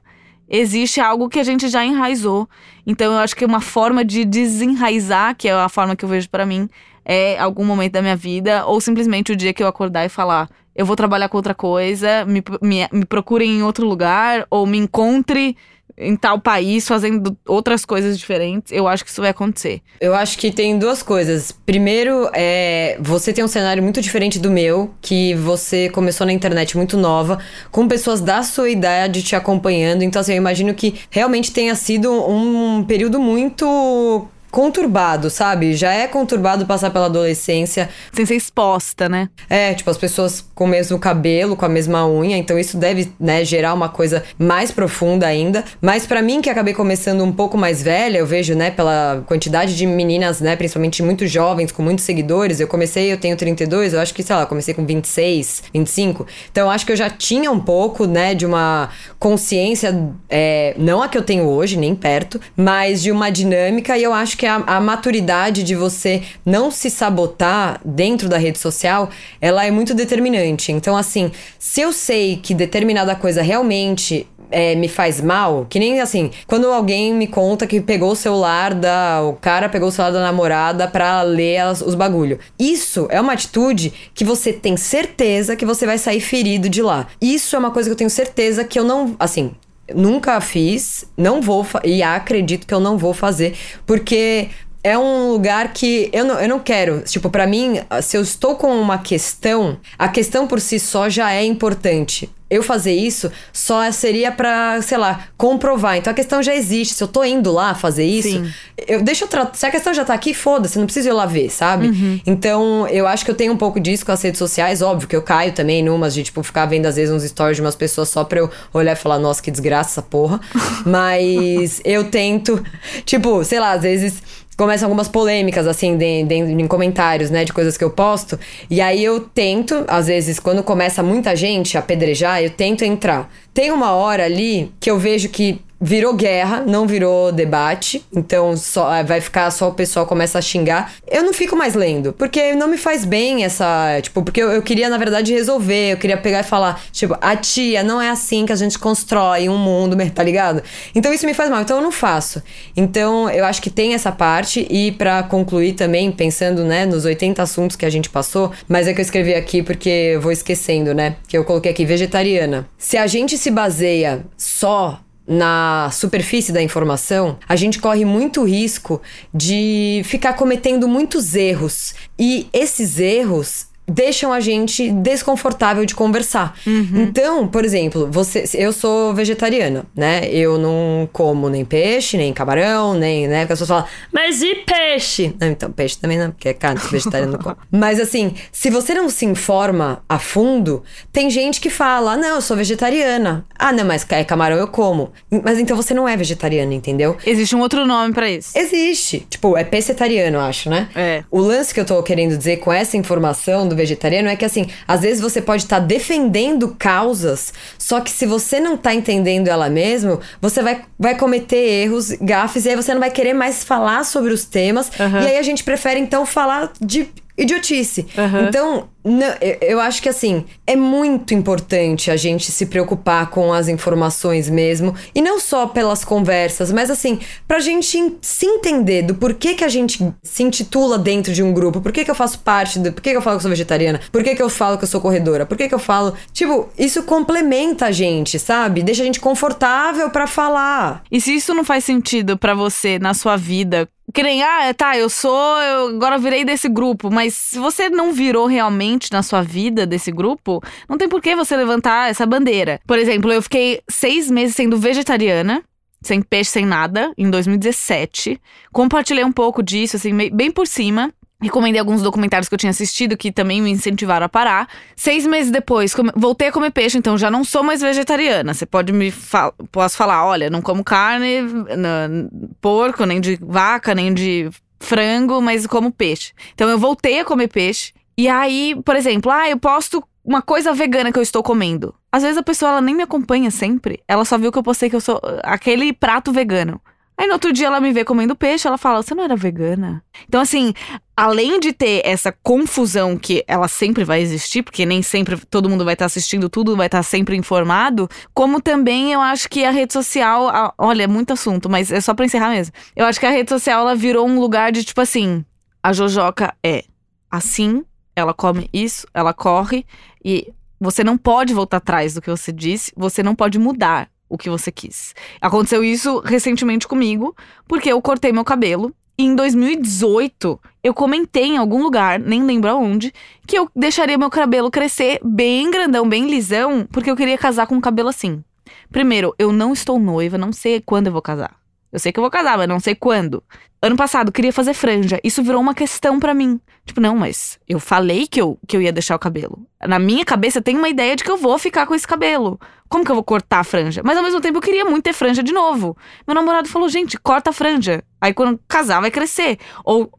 existe algo que a gente já enraizou. Então eu acho que uma forma de desenraizar, que é a forma que eu vejo pra mim, é algum momento da minha vida, ou simplesmente o dia que eu acordar e falar. Eu vou trabalhar com outra coisa, me, me, me procurem em outro lugar, ou me encontre em tal país fazendo outras coisas diferentes. Eu acho que isso vai acontecer. Eu acho que tem duas coisas. Primeiro, é, você tem um cenário muito diferente do meu, que você começou na internet muito nova, com pessoas da sua idade te acompanhando. Então, assim, eu imagino que realmente tenha sido um período muito conturbado, sabe? Já é conturbado passar pela adolescência. Sem ser exposta, né? É, tipo, as pessoas com o mesmo cabelo, com a mesma unha, então isso deve, né, gerar uma coisa mais profunda ainda. Mas pra mim, que acabei começando um pouco mais velha, eu vejo, né, pela quantidade de meninas, né, principalmente muito jovens, com muitos seguidores. Eu comecei, eu tenho 32, eu acho que, sei lá, comecei com 26, 25. Então eu acho que eu já tinha um pouco, né, de uma consciência, é, não a que eu tenho hoje, nem perto, mas de uma dinâmica, e eu acho que a, a maturidade de você não se sabotar dentro da rede social, ela é muito determinante. Então, assim, se eu sei que determinada coisa realmente é, me faz mal, que nem assim, quando alguém me conta que pegou o celular da. O cara pegou o celular da namorada pra ler as- os bagulho. Isso é uma atitude que você tem certeza que você vai sair ferido de lá. Isso é uma coisa que eu tenho certeza que eu não. Assim, nunca fiz, não vou e acredito que eu não vou fazer, porque é um lugar que eu não, eu não quero. Tipo, pra mim, se eu estou com uma questão, a questão por si só já é importante. Eu fazer isso só seria pra, sei lá, comprovar. Então a questão já existe. Se eu tô indo lá fazer isso, Sim. eu deixa eu tra- Se a questão já tá aqui, foda-se, não preciso ir lá ver, sabe? Então, eu acho que eu tenho um pouco disso com as redes sociais, óbvio que eu caio também numas de, tipo, ficar vendo às vezes uns stories de umas pessoas só pra eu olhar e falar, nossa, que desgraça essa porra. Mas eu tento, tipo, sei lá, às vezes começam algumas polêmicas, assim, de, de- em comentários, né, de coisas que eu posto. E aí eu tento, às vezes, quando começa muita gente a apedrejar, eu tento entrar. Tem uma hora ali que eu vejo que virou guerra, não virou debate. Então só eh, vai ficar só o pessoal começa a xingar. Eu não fico mais lendo, porque não me faz bem essa, tipo, porque eu, eu queria na verdade resolver, eu queria pegar e falar, tipo, a tia, não é assim que a gente constrói um mundo, tá ligado? Então isso me faz mal, então eu não faço. Então eu acho que tem essa parte e pra concluir também, pensando, né, nos 80 assuntos que a gente passou, mas é que eu escrevi aqui porque eu vou esquecendo, né? Que eu coloquei aqui vegetariana. Se a gente se baseia só na superfície da informação, a gente corre muito risco de ficar cometendo muitos erros. E esses erros deixam a gente desconfortável de conversar. Então, por exemplo, você, eu sou vegetariana, né? Eu não como nem peixe, nem camarão, nem, né? Porque as pessoas falam, mas e peixe? Não, então, peixe também não, porque é carne, vegetariano não come. Mas assim, se você não se informa a fundo, tem gente que fala, ah, não, eu sou vegetariana. Ah, não, mas é camarão eu como. Mas então você não é vegetariana, entendeu? Existe um outro nome pra isso. Existe. Tipo, é pescetariano, acho, né? É. O lance que eu tô querendo dizer com essa informação do vegetariano é que, assim, às vezes você pode estar defendendo causas, só que se você não tá entendendo ela mesmo, você vai, vai cometer erros, gafes, e aí você não vai querer mais falar sobre os temas. Aham. E aí a gente prefere, então, falar de idiotice. Aham. Então, não, eu, acho que assim, é muito importante a gente se preocupar com as informações mesmo. E não só pelas conversas, mas assim, pra gente en- se entender do porquê que a gente se intitula dentro de um grupo, por que, que eu faço parte do. Por que, que eu falo que eu sou vegetariana? Por que, que eu falo que eu sou corredora? Por que, que eu falo. Tipo, isso complementa a gente, sabe? Deixa a gente confortável pra falar. E se isso não faz sentido pra você na sua vida, que nem, ah, tá, eu sou, eu agora virei desse grupo, mas se você não virou realmente na sua vida desse grupo, não tem por que você levantar essa bandeira. Por exemplo, eu fiquei seis meses sendo vegetariana. Sem peixe, sem nada, em 2017. Compartilhei um pouco disso, assim, bem por cima. Recomendei alguns documentários que eu tinha assistido que também me incentivaram a parar. Seis meses depois, come- voltei a comer peixe, então já não sou mais vegetariana. Você pode me falar, posso falar, olha, não como carne, n- porco, nem de vaca, nem de frango, mas como peixe. Então eu voltei a comer peixe. E aí, por exemplo, ah, eu posto uma coisa vegana que eu estou comendo. Às vezes a pessoa ela nem me acompanha sempre. Ela só viu que eu postei que eu sou uh, aquele prato vegano. Aí no outro dia ela me vê comendo peixe, ela fala: "Você não era vegana?". Então assim, além de ter essa confusão que ela sempre vai existir, porque nem sempre todo mundo vai estar assistindo tudo, vai estar sempre informado, como também eu acho que a rede social, a- olha, é muito assunto, mas é só pra encerrar mesmo. Eu acho que a rede social ela virou um lugar de tipo assim, a Jojoca é assim, ela come isso, ela corre e você não pode voltar atrás do que você disse, você não pode mudar o que você quis. Aconteceu isso recentemente comigo, porque eu cortei meu cabelo. E em 2018, eu comentei em algum lugar, nem lembro aonde, que eu deixaria meu cabelo crescer bem grandão, bem lisão, porque eu queria casar com um cabelo assim. Primeiro, eu não estou noiva, não sei quando eu vou casar. Eu sei que eu vou casar, mas não sei quando. Ano passado, queria fazer franja. Isso virou uma questão pra mim. Tipo, não, mas eu falei que eu, que eu ia deixar o cabelo. Na minha cabeça, tem uma ideia de que eu vou ficar com esse cabelo. Como que eu vou cortar a franja? Mas ao mesmo tempo, eu queria muito ter franja de novo. Meu namorado falou, gente, corta a franja. Aí quando casar, vai crescer. Ou.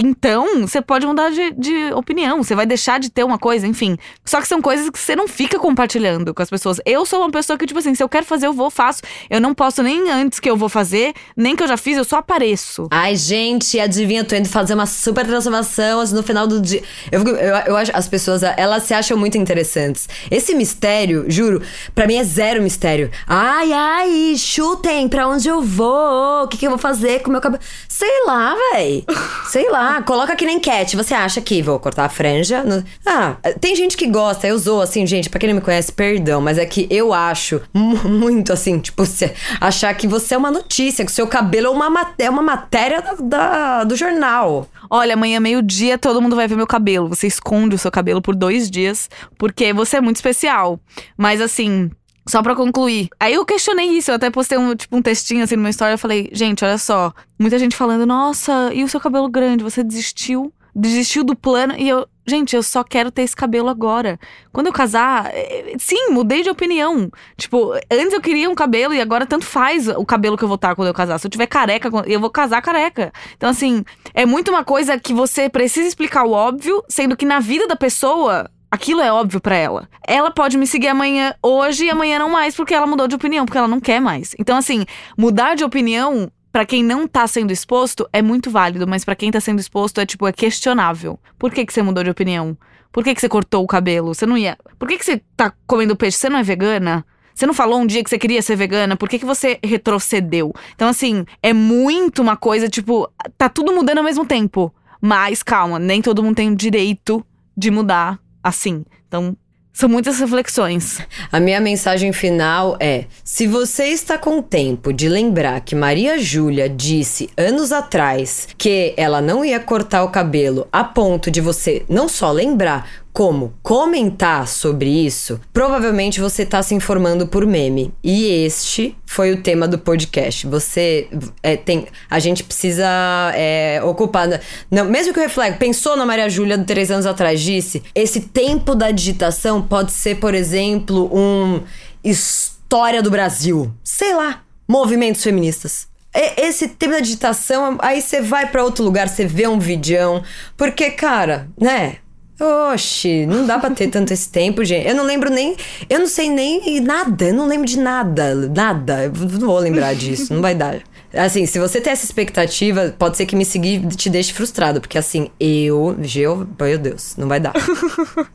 Então, você pode mudar de, de opinião, você vai deixar de ter uma coisa, enfim. Só que são coisas que você não fica compartilhando com as pessoas. Eu sou uma pessoa que, tipo assim, se eu quero fazer, eu vou, faço. Eu não posso nem antes que eu vou fazer, nem que eu já fiz, eu só apareço. Ai, gente, adivinha, tô indo fazer uma super transformação assim, no final do dia. Eu, eu, eu acho as pessoas, elas se acham muito interessantes. Esse mistério, juro, pra mim é zero mistério. Ai, ai, chutem pra onde eu vou, o que, que eu vou fazer com o meu cabelo. Sei lá, véi. Sei lá, coloca aqui na enquete. Você acha que vou cortar a franja? No- Ah, tem gente que gosta, eu sou assim, gente, pra quem não me conhece, perdão, mas é que eu acho mu- muito assim, tipo, você achar que você é uma notícia, que o seu cabelo é uma, ma- é uma matéria da, da- do jornal. Olha, amanhã, meio-dia, todo mundo vai ver meu cabelo. Você esconde o seu cabelo por dois dias, porque você é muito especial. Mas assim. Só pra concluir. Aí eu questionei isso, eu até postei um, tipo, um textinho assim numa história. Eu falei, gente, olha só. Muita gente falando, nossa, e o seu cabelo grande? Você desistiu? Desistiu do plano? E eu, gente, eu só quero ter esse cabelo agora. Quando eu casar, eh, sim, mudei de opinião. Tipo, antes eu queria um cabelo e agora tanto faz o cabelo que eu vou estar quando eu casar. Se eu tiver careca, eu vou casar careca. Então, assim, é muito uma coisa que você precisa explicar o óbvio, sendo que na vida da pessoa. Aquilo é óbvio pra ela. Ela pode me seguir amanhã, hoje e amanhã não mais, porque ela mudou de opinião, porque ela não quer mais. Então, assim, mudar de opinião pra quem não tá sendo exposto é muito válido, mas pra quem tá sendo exposto é tipo é questionável. Por que que você mudou de opinião? Por que que você cortou o cabelo? Você não ia. Por que que você tá comendo peixe? Você não é vegana? Você não falou um dia que você queria ser vegana? Por que, que você retrocedeu? Então, assim, é muito uma coisa, tipo, tá tudo mudando ao mesmo tempo. Mas calma, nem todo mundo tem o direito de mudar assim. Então, são muitas reflexões. A minha mensagem final é: se você está com tempo de lembrar que Maria Júlia disse anos atrás que ela não ia cortar o cabelo a ponto de você não só lembrar, como comentar sobre isso, provavelmente você está se informando por meme. E este foi o tema do podcast. Você é, tem. A gente precisa é, ocupar. Não, mesmo que o Reflexo pensou na Maria Júlia de três anos atrás, disse: esse tempo da digitação pode ser, por exemplo, um história do Brasil. Sei lá, movimentos feministas esse tempo da digitação, aí você vai para outro lugar, você vê um vidião. Porque, cara, né? Oxi, não dá pra ter tanto esse tempo, gente. Eu não lembro nem. Eu não sei nem nada. Eu não lembro de nada. Nada. Eu não vou lembrar disso. Não vai dar. Assim, se você tem essa expectativa, pode ser que me seguir te deixe frustrado. Porque assim, eu. Geo, meu Deus, não vai dar.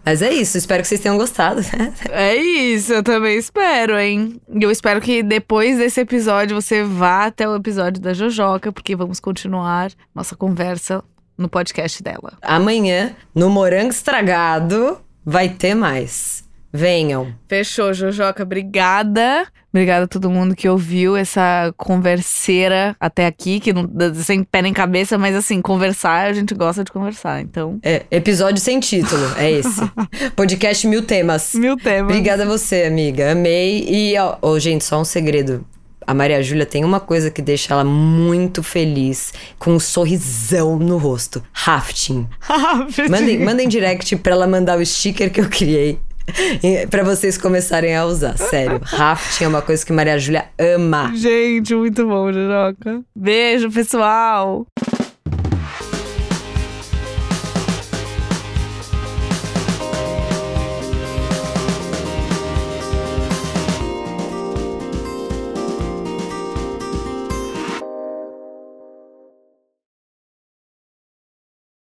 Mas é isso. Espero que vocês tenham gostado. É isso, eu também espero, hein? E eu espero que depois desse episódio você vá até o episódio da Jojoca, porque vamos continuar nossa conversa no podcast dela. Amanhã, no Morango Estragado, vai ter mais. Venham. Fechou, Jojoca. Obrigada. Obrigada a todo mundo que ouviu essa converseira até aqui, que não sem pé nem cabeça, mas assim, conversar, a gente gosta de conversar, então. É, episódio sem título, é esse. Podcast Mil Temas. Mil temas. Obrigada a você, amiga. Amei. E, ó, oh, gente, só um segredo a Maria Júlia tem uma coisa que deixa ela muito feliz, com um sorrisão no rosto. Rafting. Rafting. Mandem, mandem direct pra ela mandar o sticker que eu criei. para vocês começarem a usar, sério. Rafting é uma coisa que Maria Júlia ama. Gente, muito bom, Jojoca. Beijo, pessoal.